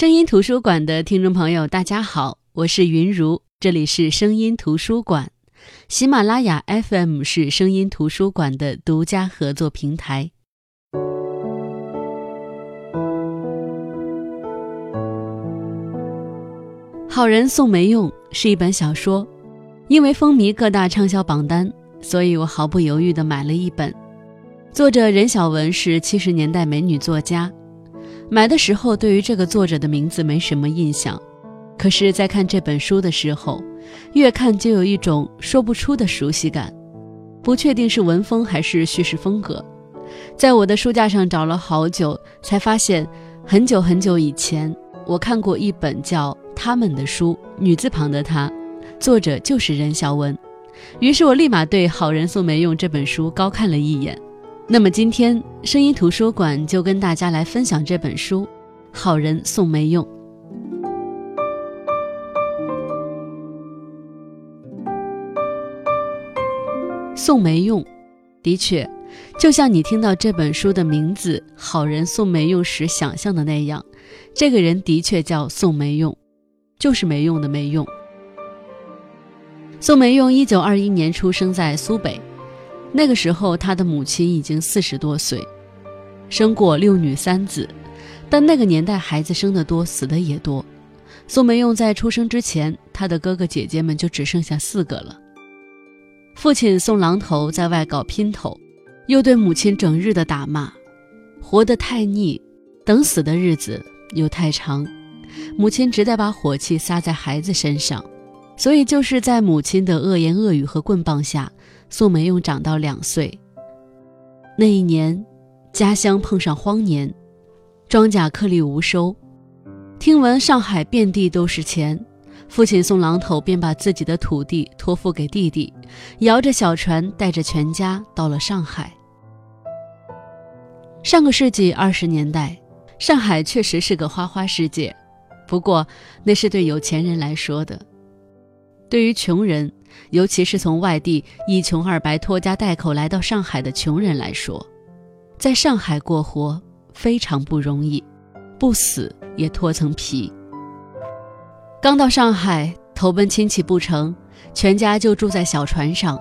声音图书馆的听众朋友，大家好，我是云如，这里是声音图书馆，喜马拉雅 FM 是声音图书馆的独家合作平台。好人送没用是一本小说，因为风靡各大畅销榜单，所以我毫不犹豫地买了一本。作者任晓雯是七十年代美女作家。买的时候，对于这个作者的名字没什么印象，可是，在看这本书的时候，越看就有一种说不出的熟悉感，不确定是文风还是叙事风格。在我的书架上找了好久，才发现很久很久以前我看过一本叫《他们的书》，女字旁的他，作者就是任晓雯。于是我立马对《好人宋梅用》这本书高看了一眼。那么今天声音图书馆就跟大家来分享这本书《好人宋梅用》。宋梅用，的确，就像你听到这本书的名字“好人宋梅用”时想象的那样，这个人的确叫宋梅用，就是没用的没用。宋梅用一九二一年出生在苏北。那个时候，他的母亲已经四十多岁，生过六女三子，但那个年代孩子生得多，死的也多。宋梅用在出生之前，他的哥哥姐姐们就只剩下四个了。父亲宋郎头在外搞姘头，又对母亲整日的打骂，活得太腻，等死的日子又太长，母亲只得把火气撒在孩子身上，所以就是在母亲的恶言恶语和棍棒下。宋梅用长到两岁，那一年，家乡碰上荒年，庄稼颗粒无收。听闻上海遍地都是钱，父亲宋榔头便把自己的土地托付给弟弟，摇着小船，带着全家到了上海。上个世纪二十年代，上海确实是个花花世界，不过那是对有钱人来说的，对于穷人。尤其是从外地一穷二白拖家带口来到上海的穷人来说，在上海过活非常不容易，不死也脱层皮。刚到上海投奔亲戚不成，全家就住在小船上。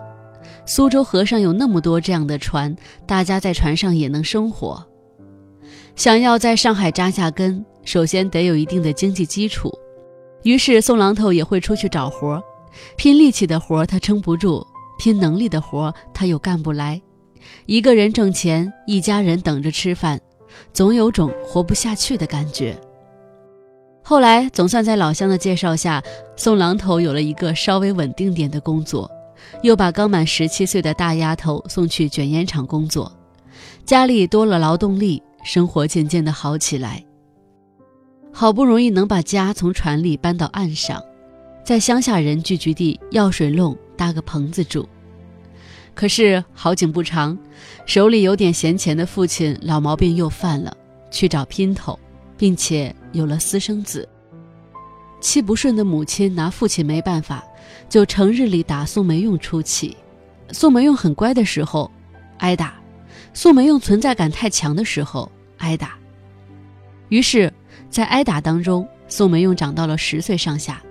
苏州河上有那么多这样的船，大家在船上也能生活。想要在上海扎下根，首先得有一定的经济基础，于是宋榔头也会出去找活。拼力气的活他撑不住，拼能力的活他又干不来。一个人挣钱，一家人等着吃饭，总有种活不下去的感觉。后来总算在老乡的介绍下，宋郎头有了一个稍微稳定点的工作，又把刚满十七岁的大丫头送去卷烟厂工作，家里多了劳动力，生活渐渐的好起来。好不容易能把家从船里搬到岸上。在乡下人聚居地药水弄搭个棚子住，可是好景不长，手里有点闲钱的父亲老毛病又犯了，去找姘头，并且有了私生子。气不顺的母亲拿父亲没办法，就成日里打宋梅用出气。宋梅用很乖的时候，挨打；宋梅用存在感太强的时候，挨打。于是，在挨打当中，宋梅用长到了十岁上下。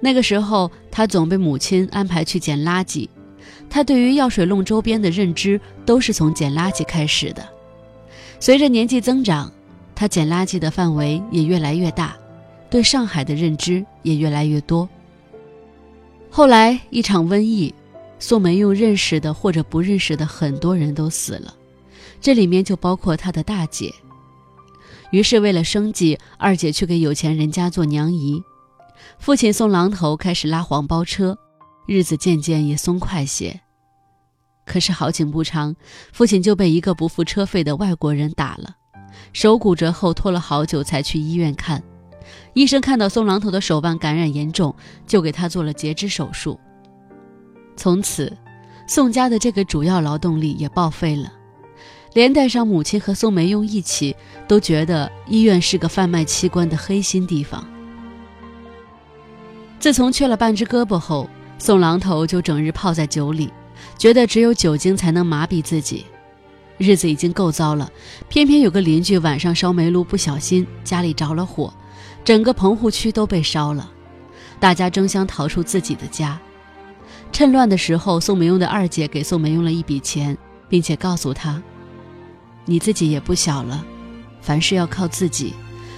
那个时候，他总被母亲安排去捡垃圾。他对于药水弄周边的认知都是从捡垃圾开始的。随着年纪增长，他捡垃圾的范围也越来越大，对上海的认知也越来越多。后来一场瘟疫，宋梅用认识的或者不认识的很多人都死了，这里面就包括他的大姐。于是为了生计，二姐去给有钱人家做娘姨。父亲送榔头开始拉黄包车，日子渐渐也松快些。可是好景不长，父亲就被一个不付车费的外国人打了，手骨折后拖了好久才去医院看。医生看到送榔头的手腕感染严重，就给他做了截肢手术。从此，宋家的这个主要劳动力也报废了，连带上母亲和宋梅用一起都觉得医院是个贩卖器官的黑心地方。自从缺了半只胳膊后，宋郎头就整日泡在酒里，觉得只有酒精才能麻痹自己。日子已经够糟了，偏偏有个邻居晚上烧煤炉不小心家里着了火，整个棚户区都被烧了，大家争相逃出自己的家。趁乱的时候，宋美用的二姐给宋美用了一笔钱，并且告诉她：“你自己也不小了，凡事要靠自己，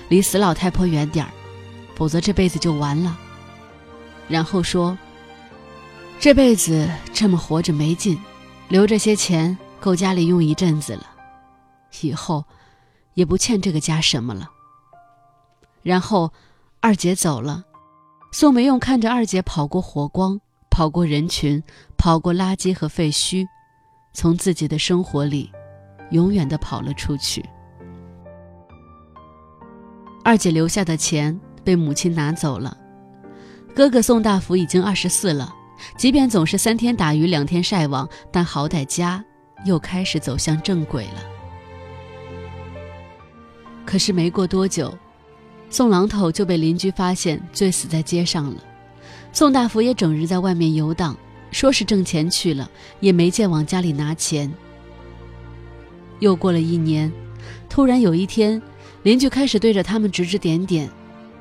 离死老太婆远点儿，否则这辈子就完了。”然后说：“这辈子这么活着没劲，留这些钱够家里用一阵子了，以后也不欠这个家什么了。”然后，二姐走了，宋梅用看着二姐跑过火光。跑过人群，跑过垃圾和废墟，从自己的生活里，永远的跑了出去。二姐留下的钱被母亲拿走了，哥哥宋大福已经二十四了，即便总是三天打鱼两天晒网，但好歹家又开始走向正轨了。可是没过多久，宋榔头就被邻居发现醉死在街上了。宋大福也整日在外面游荡，说是挣钱去了，也没见往家里拿钱。又过了一年，突然有一天，邻居开始对着他们指指点点，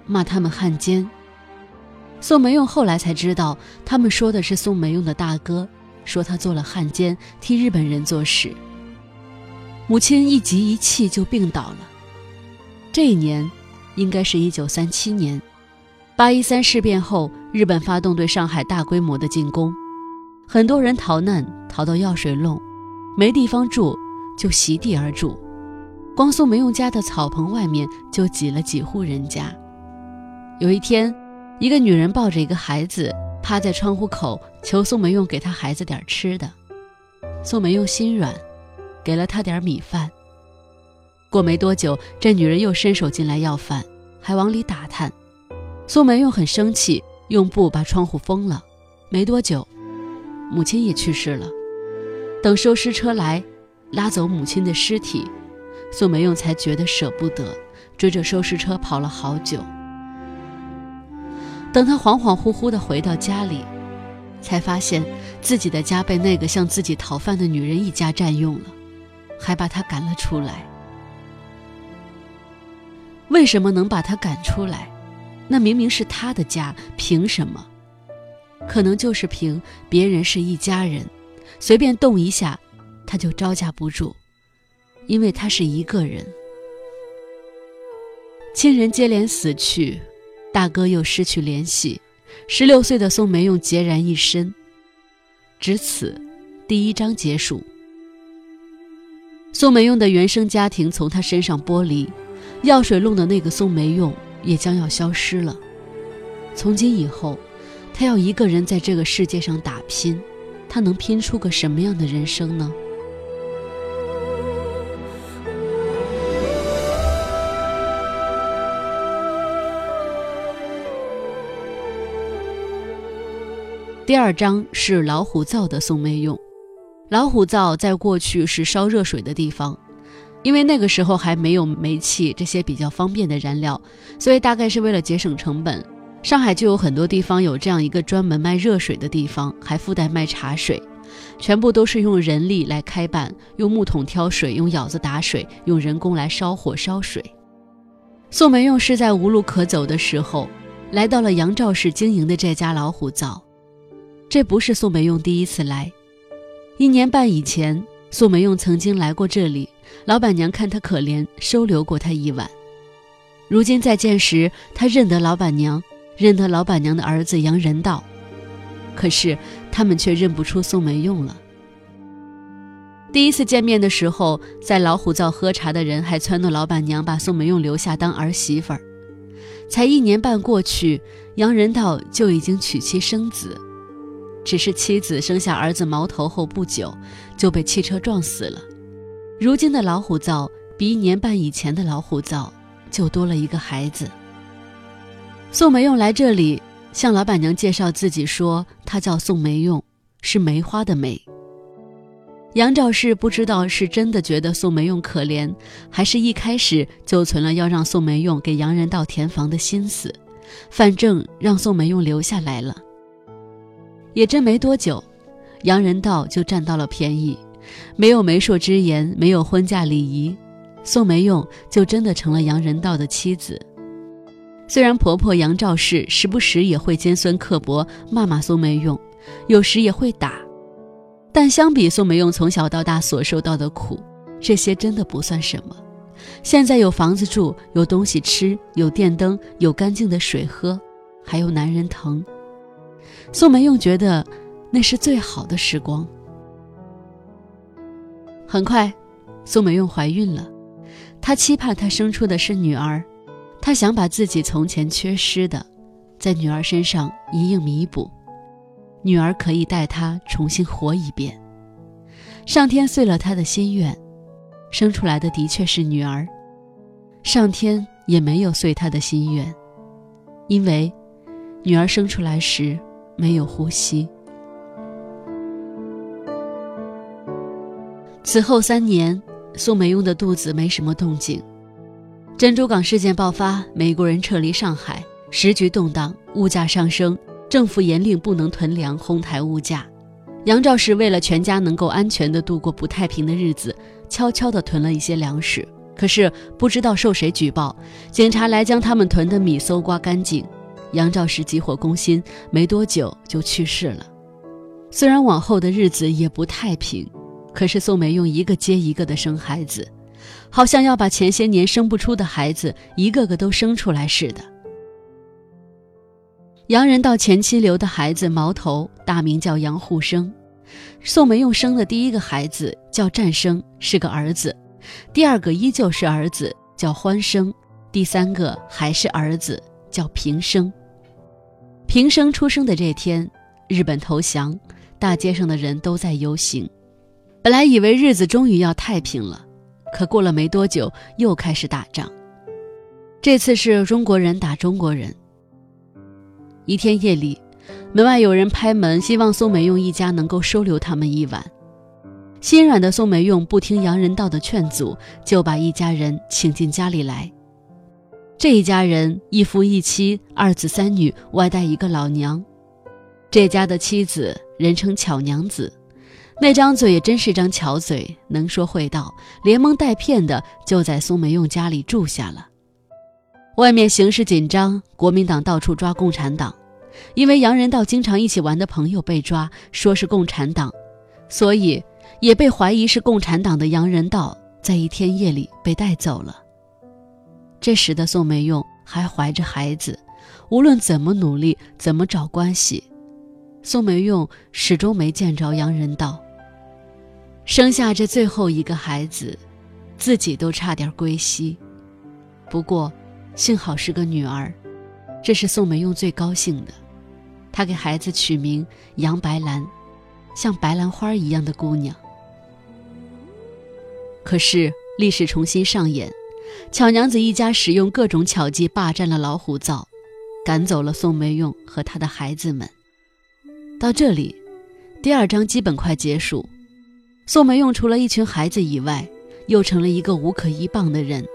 骂他们汉奸。宋梅用后来才知道，他们说的是宋梅用的大哥，说他做了汉奸，替日本人做事。母亲一急一气就病倒了。这一年，应该是一九三七年。八一三事变后，日本发动对上海大规模的进攻，很多人逃难，逃到药水弄，没地方住，就席地而住。光宋梅用家的草棚外面就挤了几户人家。有一天，一个女人抱着一个孩子，趴在窗户口求宋梅用给她孩子点吃的。宋梅用心软，给了她点米饭。过没多久，这女人又伸手进来要饭，还往里打探。宋梅用很生气，用布把窗户封了。没多久，母亲也去世了。等收尸车来，拉走母亲的尸体，宋梅用才觉得舍不得，追着收尸车跑了好久。等他恍恍惚惚地回到家里，才发现自己的家被那个向自己讨饭的女人一家占用了，还把他赶了出来。为什么能把他赶出来？那明明是他的家，凭什么？可能就是凭别人是一家人，随便动一下，他就招架不住，因为他是一个人。亲人接连死去，大哥又失去联系，十六岁的宋梅用孑然一身。至此，第一章结束。宋梅用的原生家庭从他身上剥离，药水弄的那个宋梅用。也将要消失了。从今以后，他要一个人在这个世界上打拼，他能拼出个什么样的人生呢？第二章是老虎灶的宋梅用。老虎灶在过去是烧热水的地方。因为那个时候还没有煤气这些比较方便的燃料，所以大概是为了节省成本，上海就有很多地方有这样一个专门卖热水的地方，还附带卖茶水，全部都是用人力来开办，用木桶挑水，用舀子打水，用人工来烧火烧水。宋梅用是在无路可走的时候，来到了杨赵氏经营的这家老虎灶。这不是宋美用第一次来，一年半以前，宋美用曾经来过这里。老板娘看他可怜，收留过他一晚。如今再见时，他认得老板娘，认得老板娘的儿子杨仁道，可是他们却认不出宋美用了。第一次见面的时候，在老虎灶喝茶的人还撺掇老板娘把宋美用留下当儿媳妇儿。才一年半过去，杨仁道就已经娶妻生子，只是妻子生下儿子毛头后不久，就被汽车撞死了。如今的老虎灶比一年半以前的老虎灶就多了一个孩子。宋梅用来这里向老板娘介绍自己，说她叫宋梅用，是梅花的梅。杨兆氏不知道是真的觉得宋梅用可怜，还是一开始就存了要让宋梅用给杨仁道填房的心思，反正让宋梅用留下来了。也真没多久，杨仁道就占到了便宜。没有媒妁之言，没有婚嫁礼仪，宋梅用就真的成了杨仁道的妻子。虽然婆婆杨兆氏时不时也会尖酸刻薄骂骂宋梅用，有时也会打，但相比宋梅用从小到大所受到的苦，这些真的不算什么。现在有房子住，有东西吃，有电灯，有干净的水喝，还有男人疼。宋梅用觉得那是最好的时光。很快，宋梅用怀孕了，她期盼她生出的是女儿，她想把自己从前缺失的，在女儿身上一应弥补，女儿可以带她重新活一遍。上天遂了她的心愿。生出来的的确是女儿，上天也没有遂他的心愿，因为女儿生出来时没有呼吸。此后三年，宋美用的肚子没什么动静。珍珠港事件爆发，美国人撤离上海，时局动荡，物价上升，政府严令不能囤粮，哄抬物价。杨兆石为了全家能够安全地度过不太平的日子。悄悄地囤了一些粮食，可是不知道受谁举报，警察来将他们囤的米搜刮干净。杨兆石急火攻心，没多久就去世了。虽然往后的日子也不太平，可是宋梅用一个接一个的生孩子，好像要把前些年生不出的孩子一个个都生出来似的。杨仁到前妻留的孩子毛头，大名叫杨护生。宋梅用生的第一个孩子叫战生，是个儿子；第二个依旧是儿子，叫欢生；第三个还是儿子，叫平生。平生出生的这天，日本投降，大街上的人都在游行。本来以为日子终于要太平了，可过了没多久，又开始打仗。这次是中国人打中国人。一天夜里。门外有人拍门，希望宋美用一家能够收留他们一晚。心软的宋美用不听洋人道的劝阻，就把一家人请进家里来。这一家人一夫一妻，二子三女，外带一个老娘。这家的妻子人称巧娘子，那张嘴也真是张巧嘴，能说会道，连蒙带骗的就在苏梅用家里住下了。外面形势紧张，国民党到处抓共产党。因为杨仁道经常一起玩的朋友被抓，说是共产党，所以也被怀疑是共产党的杨仁道在一天夜里被带走了。这时的宋梅用还怀着孩子，无论怎么努力，怎么找关系，宋梅用始终没见着杨仁道。生下这最后一个孩子，自己都差点归西，不过幸好是个女儿，这是宋美用最高兴的。她给孩子取名杨白兰，像白兰花一样的姑娘。可是历史重新上演，巧娘子一家使用各种巧计霸占了老虎灶，赶走了宋梅用和他的孩子们。到这里，第二章基本快结束。宋梅用除了一群孩子以外，又成了一个无可依傍的人，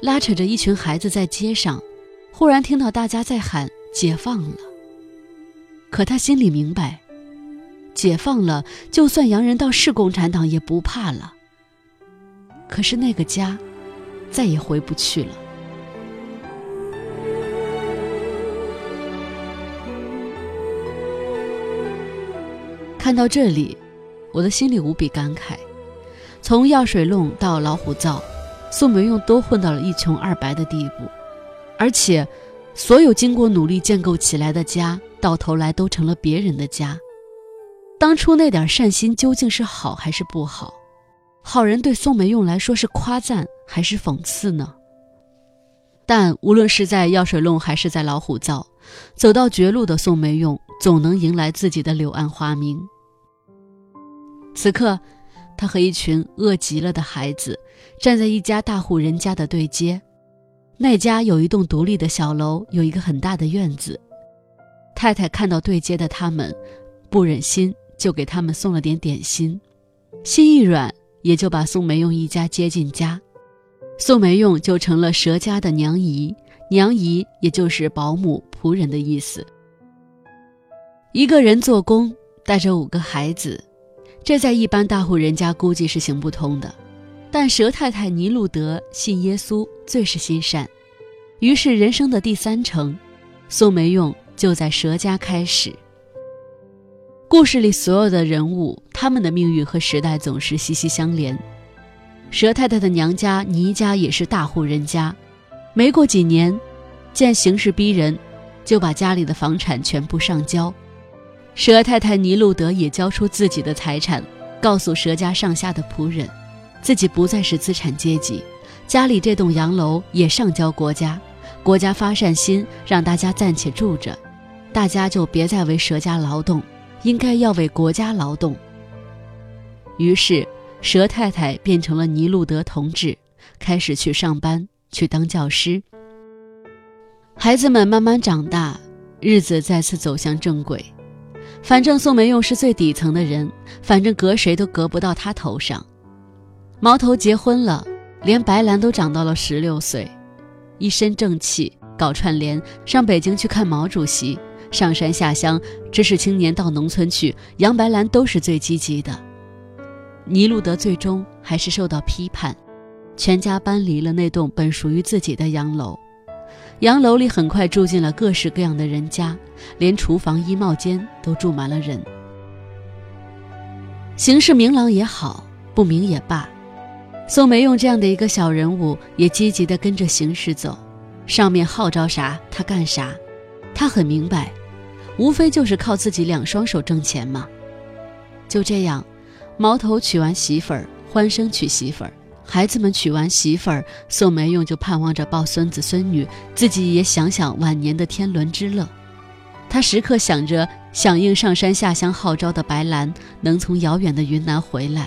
拉扯着一群孩子在街上，忽然听到大家在喊“解放了”。可他心里明白，解放了，就算洋人倒是共产党也不怕了。可是那个家，再也回不去了。看到这里，我的心里无比感慨。从药水弄到老虎灶，宋梅用都混到了一穷二白的地步，而且，所有经过努力建构起来的家。到头来都成了别人的家。当初那点善心究竟是好还是不好？好人对宋梅用来说是夸赞还是讽刺呢？但无论是在药水弄还是在老虎灶，走到绝路的宋梅用总能迎来自己的柳暗花明。此刻，他和一群饿极了的孩子站在一家大户人家的对街。那家有一栋独立的小楼，有一个很大的院子。太太看到对街的他们，不忍心，就给他们送了点点心，心一软，也就把宋梅用一家接进家，宋梅用就成了佘家的娘姨，娘姨也就是保姆、仆人的意思。一个人做工，带着五个孩子，这在一般大户人家估计是行不通的，但佘太太尼禄德信耶稣，最是心善。于是人生的第三程，宋梅用就在佘家开始。故事里所有的人物，他们的命运和时代总是息息相连。佘太太的娘家倪家也是大户人家，没过几年，见形势逼人，就把家里的房产全部上交。佘太太倪路德也交出自己的财产，告诉佘家上下的仆人，自己不再是资产阶级，家里这栋洋楼也上交国家，国家发善心，让大家暂且住着，大家就别再为佘家劳动。应该要为国家劳动。于是，佘太太变成了尼禄德同志，开始去上班，去当教师。孩子们慢慢长大，日子再次走向正轨。反正宋梅用是最底层的人，反正隔谁都隔不到她头上。毛头结婚了，连白兰都长到了十六岁，一身正气，搞串联，上北京去看毛主席。上山下乡，知识青年到农村去，杨白兰都是最积极的。尼禄德最终还是受到批判，全家搬离了那栋本属于自己的洋楼。洋楼里很快住进了各式各样的人家，连厨房、衣帽间都住满了人。形势明朗也好，不明也罢，宋梅用这样的一个小人物，也积极地跟着形势走，上面号召啥，他干啥。他很明白。无非就是靠自己两双手挣钱嘛。就这样，毛头娶完媳妇儿，欢生娶媳妇儿，孩子们娶完媳妇儿，宋梅用就盼望着抱孙子孙女，自己也想想晚年的天伦之乐。他时刻想着响应上山下乡号召的白兰能从遥远的云南回来。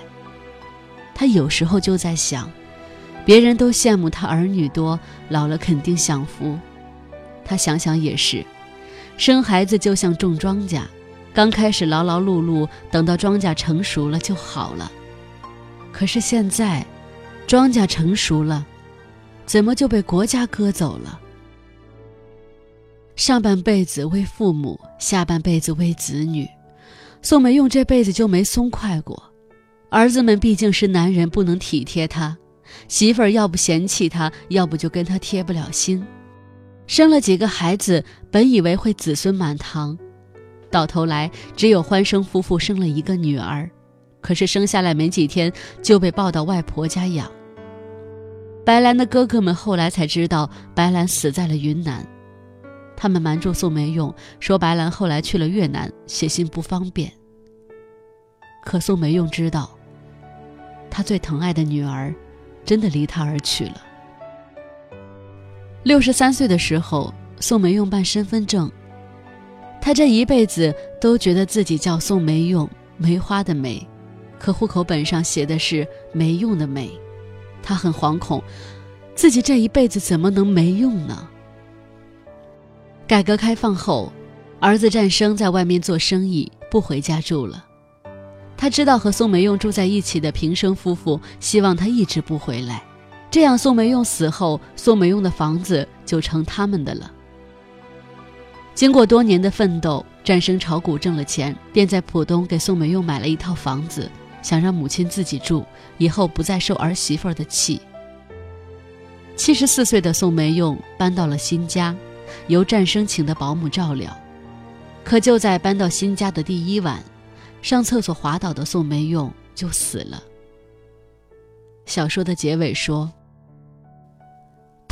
他有时候就在想，别人都羡慕他儿女多，老了肯定享福。他想想也是。生孩子就像种庄稼，刚开始劳劳碌碌，等到庄稼成熟了就好了。可是现在，庄稼成熟了，怎么就被国家割走了？上半辈子为父母，下半辈子为子女，宋梅用这辈子就没松快过。儿子们毕竟是男人，不能体贴他；媳妇儿要不嫌弃他，要不就跟他贴不了心。生了几个孩子，本以为会子孙满堂，到头来只有欢生夫妇生了一个女儿，可是生下来没几天就被抱到外婆家养。白兰的哥哥们后来才知道白兰死在了云南，他们瞒住宋梅用，说白兰后来去了越南，写信不方便。可宋梅用知道，他最疼爱的女儿，真的离他而去了。六十三岁的时候，宋梅用办身份证。她这一辈子都觉得自己叫宋梅用，梅花的梅，可户口本上写的是没用的没。她很惶恐，自己这一辈子怎么能没用呢？改革开放后，儿子战生在外面做生意，不回家住了。他知道和宋梅用住在一起的平生夫妇希望他一直不回来。这样，宋梅用死后，宋梅用的房子就成他们的了。经过多年的奋斗，战生炒股挣了钱，便在浦东给宋梅用买了一套房子，想让母亲自己住，以后不再受儿媳妇的气。七十四岁的宋梅用搬到了新家，由战生请的保姆照料。可就在搬到新家的第一晚，上厕所滑倒的宋梅用就死了。小说的结尾说。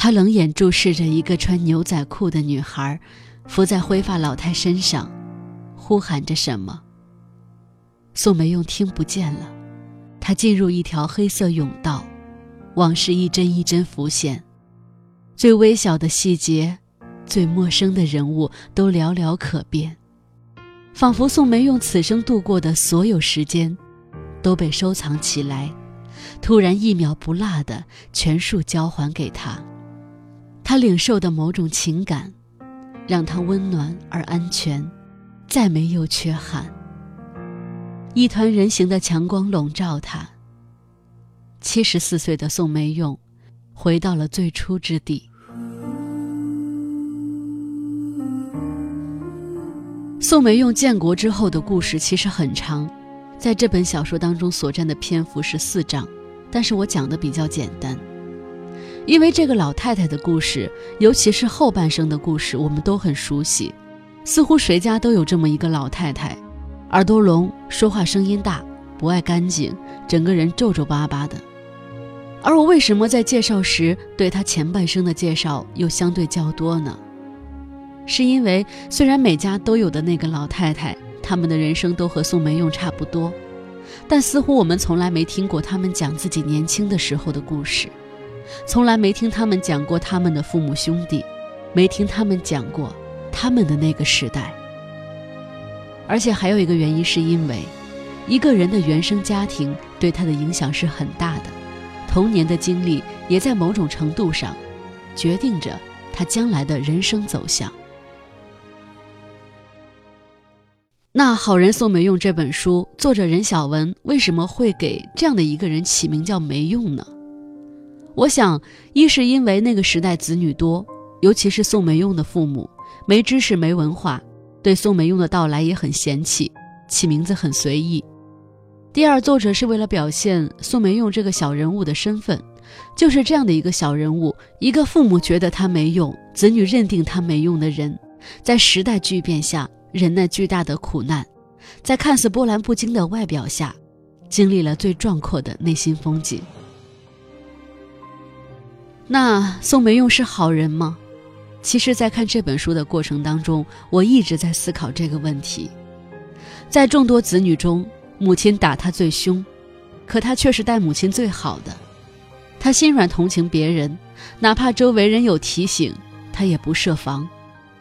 他冷眼注视着一个穿牛仔裤的女孩，伏在灰发老太身上，呼喊着什么。宋梅用听不见了，他进入一条黑色甬道，往事一帧一帧浮现，最微小的细节，最陌生的人物都寥寥可辨，仿佛宋梅用此生度过的所有时间，都被收藏起来，突然一秒不落的全数交还给他。他领受的某种情感，让他温暖而安全，再没有缺憾。一团人形的强光笼罩他。七十四岁的宋梅用，回到了最初之地。宋梅用建国之后的故事其实很长，在这本小说当中所占的篇幅是四章，但是我讲的比较简单。因为这个老太太的故事，尤其是后半生的故事，我们都很熟悉，似乎谁家都有这么一个老太太，耳朵聋，说话声音大，不爱干净，整个人皱皱巴巴的。而我为什么在介绍时对她前半生的介绍又相对较多呢？是因为虽然每家都有的那个老太太，他们的人生都和宋梅用差不多，但似乎我们从来没听过他们讲自己年轻的时候的故事。从来没听他们讲过他们的父母兄弟，没听他们讲过他们的那个时代。而且还有一个原因，是因为一个人的原生家庭对他的影响是很大的，童年的经历也在某种程度上决定着他将来的人生走向。那《好人宋没用》这本书，作者任晓文为什么会给这样的一个人起名叫没用呢？我想，一是因为那个时代子女多，尤其是宋梅用的父母没知识、没文化，对宋梅用的到来也很嫌弃，起名字很随意。第二，作者是为了表现宋梅用这个小人物的身份，就是这样的一个小人物，一个父母觉得他没用，子女认定他没用的人，在时代巨变下忍耐巨大的苦难，在看似波澜不惊的外表下，经历了最壮阔的内心风景。那宋梅用是好人吗？其实，在看这本书的过程当中，我一直在思考这个问题。在众多子女中，母亲打他最凶，可他却是待母亲最好的。他心软同情别人，哪怕周围人有提醒，他也不设防，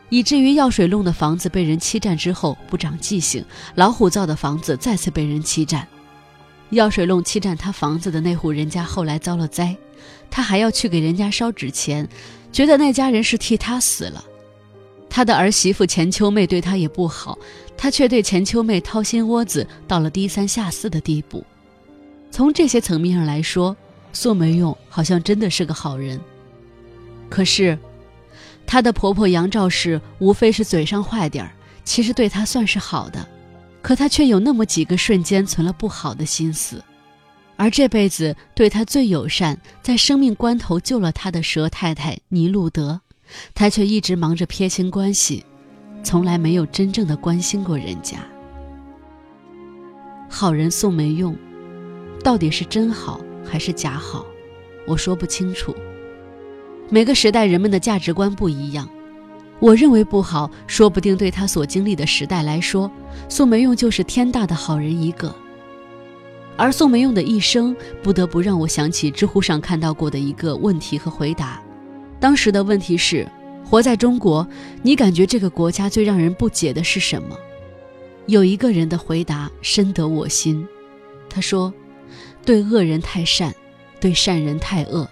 以至于药水弄的房子被人欺占之后不长记性，老虎造的房子再次被人欺占。药水弄欺占他房子的那户人家后来遭了灾。他还要去给人家烧纸钱，觉得那家人是替他死了。他的儿媳妇钱秋妹对他也不好，他却对钱秋妹掏心窝子到了低三下四的地步。从这些层面上来说，宋梅用好像真的是个好人。可是，她的婆婆杨兆氏无非是嘴上坏点儿，其实对她算是好的，可她却有那么几个瞬间存了不好的心思。而这辈子对他最友善，在生命关头救了他的佘太太尼路德，他却一直忙着撇清关系，从来没有真正的关心过人家。好人宋梅用，到底是真好还是假好，我说不清楚。每个时代人们的价值观不一样，我认为不好，说不定对他所经历的时代来说，宋梅用就是天大的好人一个。而宋梅用的一生，不得不让我想起知乎上看到过的一个问题和回答。当时的问题是：活在中国，你感觉这个国家最让人不解的是什么？有一个人的回答深得我心，他说：“对恶人太善，对善人太恶。”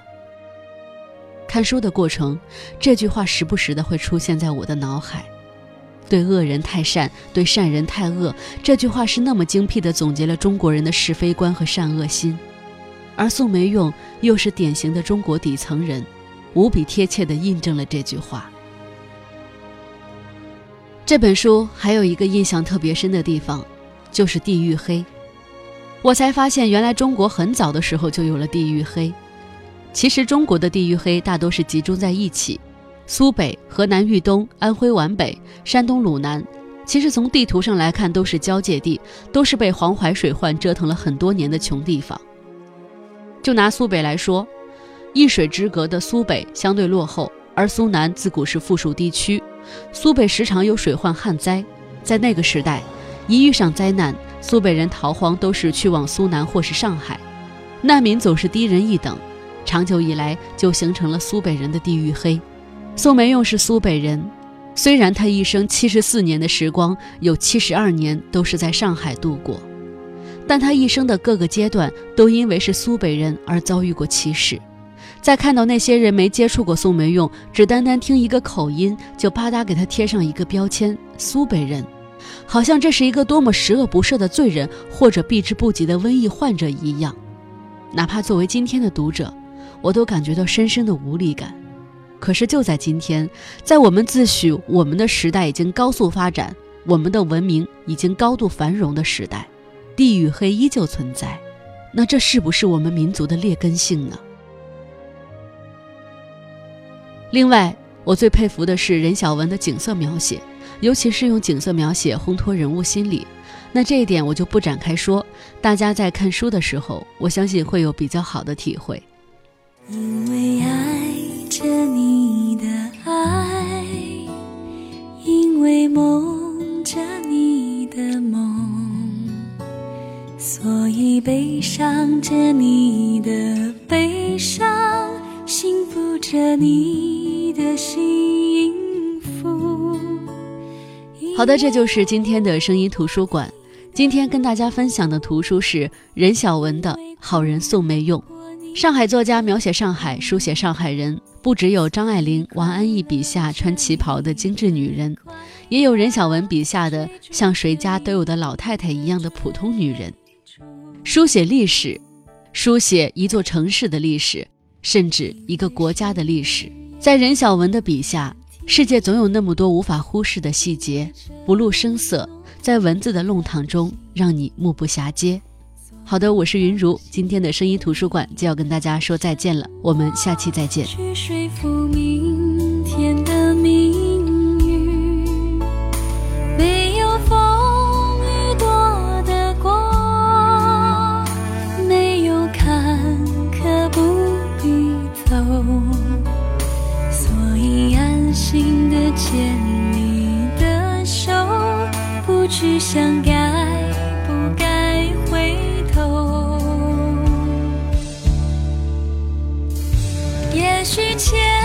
看书的过程，这句话时不时的会出现在我的脑海。对恶人太善，对善人太恶，这句话是那么精辟地总结了中国人的是非观和善恶心，而宋梅用又是典型的中国底层人，无比贴切地印证了这句话。这本书还有一个印象特别深的地方，就是地域黑。我才发现，原来中国很早的时候就有了地域黑。其实中国的地域黑大多是集中在一起。苏北、河南豫东、安徽皖北、山东鲁南，其实从地图上来看都是交界地，都是被黄淮水患折腾了很多年的穷地方。就拿苏北来说，一水之隔的苏北相对落后，而苏南自古是富庶地区。苏北时常有水患旱灾，在那个时代，一遇上灾难，苏北人逃荒都是去往苏南或是上海，难民总是低人一等，长久以来就形成了苏北人的地域黑。宋梅用是苏北人，虽然他一生七十四年的时光有七十二年都是在上海度过，但他一生的各个阶段都因为是苏北人而遭遇过歧视。在看到那些人没接触过宋梅用，只单单听一个口音就啪嗒给他贴上一个标签“苏北人”，好像这是一个多么十恶不赦的罪人或者避之不及的瘟疫患者一样。哪怕作为今天的读者，我都感觉到深深的无力感。可是就在今天，在我们自诩我们的时代已经高速发展，我们的文明已经高度繁荣的时代，地与黑依旧存在，那这是不是我们民族的劣根性呢？另外，我最佩服的是任晓雯的景色描写，尤其是用景色描写烘托人物心理。那这一点我就不展开说，大家在看书的时候，我相信会有比较好的体会。因为爱着你的爱，因为梦着你的梦，所以悲伤着你的悲伤，幸福着你的幸福。好的，这就是今天的声音图书馆。今天跟大家分享的图书是任晓雯的《好人送没用》。上海作家描写上海、书写上海人，不只有张爱玲、王安忆笔下穿旗袍的精致女人，也有任晓雯笔下的像谁家都有的老太太一样的普通女人。书写历史，书写一座城市的历史，甚至一个国家的历史，在任晓雯的笔下。世界总有那么多无法忽视的细节，不露声色，在文字的弄堂中让你目不暇接。好的，我是云如，今天的声音图书馆就要跟大家说再见了，我们下期再见。去说服明天的命运，没有风雨躲得过，没有坎坷不必走，所以安心的牵你的手，不去想。千